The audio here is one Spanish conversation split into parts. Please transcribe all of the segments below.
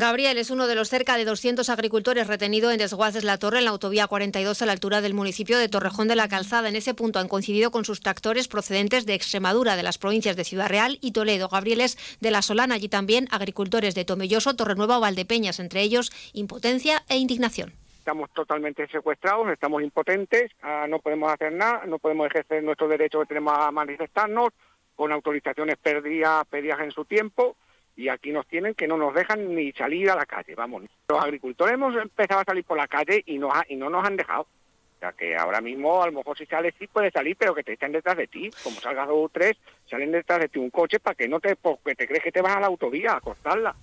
Gabriel es uno de los cerca de 200 agricultores retenidos en Desguaces La Torre, en la autovía 42, a la altura del municipio de Torrejón de la Calzada. En ese punto han coincidido con sus tractores procedentes de Extremadura, de las provincias de Ciudad Real y Toledo. Gabriel es de La Solana, allí también agricultores de Tomelloso, Torrenueva o Valdepeñas, entre ellos impotencia e indignación estamos totalmente secuestrados, estamos impotentes, ah, no podemos hacer nada, no podemos ejercer nuestro derecho que tenemos a manifestarnos, con autorizaciones perdidas, perdidas en su tiempo, y aquí nos tienen que no nos dejan ni salir a la calle, vamos. Los agricultores hemos empezado a salir por la calle y, nos y no nos han dejado. O sea que ahora mismo a lo mejor si sales sí puede salir, pero que te estén detrás de ti. Como salgas dos o tres, salen detrás de ti un coche para que no te, porque te crees que te vas a la autovía a cortarla.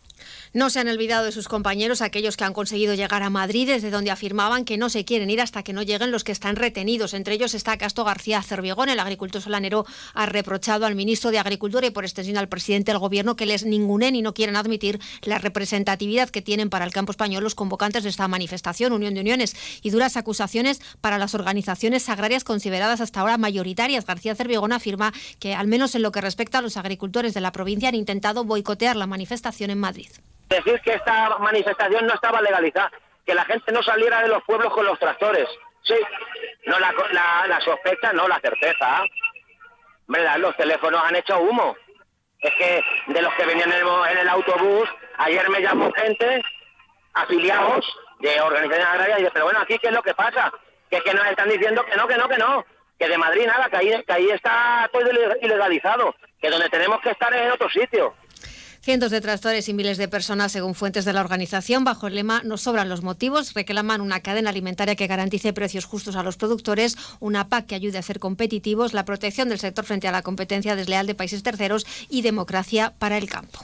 No se han olvidado de sus compañeros, aquellos que han conseguido llegar a Madrid, desde donde afirmaban que no se quieren ir hasta que no lleguen los que están retenidos. Entre ellos está Casto García Cervigón. El agricultor solanero ha reprochado al ministro de Agricultura y por extensión al presidente del Gobierno que les ningunen y no quieren admitir la representatividad que tienen para el campo español los convocantes de esta manifestación, Unión de Uniones, y duras acusaciones para las organizaciones agrarias consideradas hasta ahora mayoritarias. García Cervigón afirma que, al menos en lo que respecta a los agricultores de la provincia, han intentado boicotear la manifestación en Madrid. Decir que esta manifestación no estaba legalizada, que la gente no saliera de los pueblos con los tractores. Sí, no la, la, sospecha, no la certeza. ¿Verdad? Los teléfonos han hecho humo. Es que de los que venían en el, autobús, ayer me llamó gente, afiliados de organizaciones agrarias, y dice, pero bueno, aquí qué es lo que pasa, que, que nos están diciendo que no, que no, que no, que de Madrid nada, que ahí, que ahí está todo ilegalizado, que donde tenemos que estar es en otro sitio. Cientos de tractores y miles de personas, según fuentes de la organización, bajo el lema No sobran los motivos, reclaman una cadena alimentaria que garantice precios justos a los productores, una PAC que ayude a ser competitivos, la protección del sector frente a la competencia desleal de países terceros y democracia para el campo.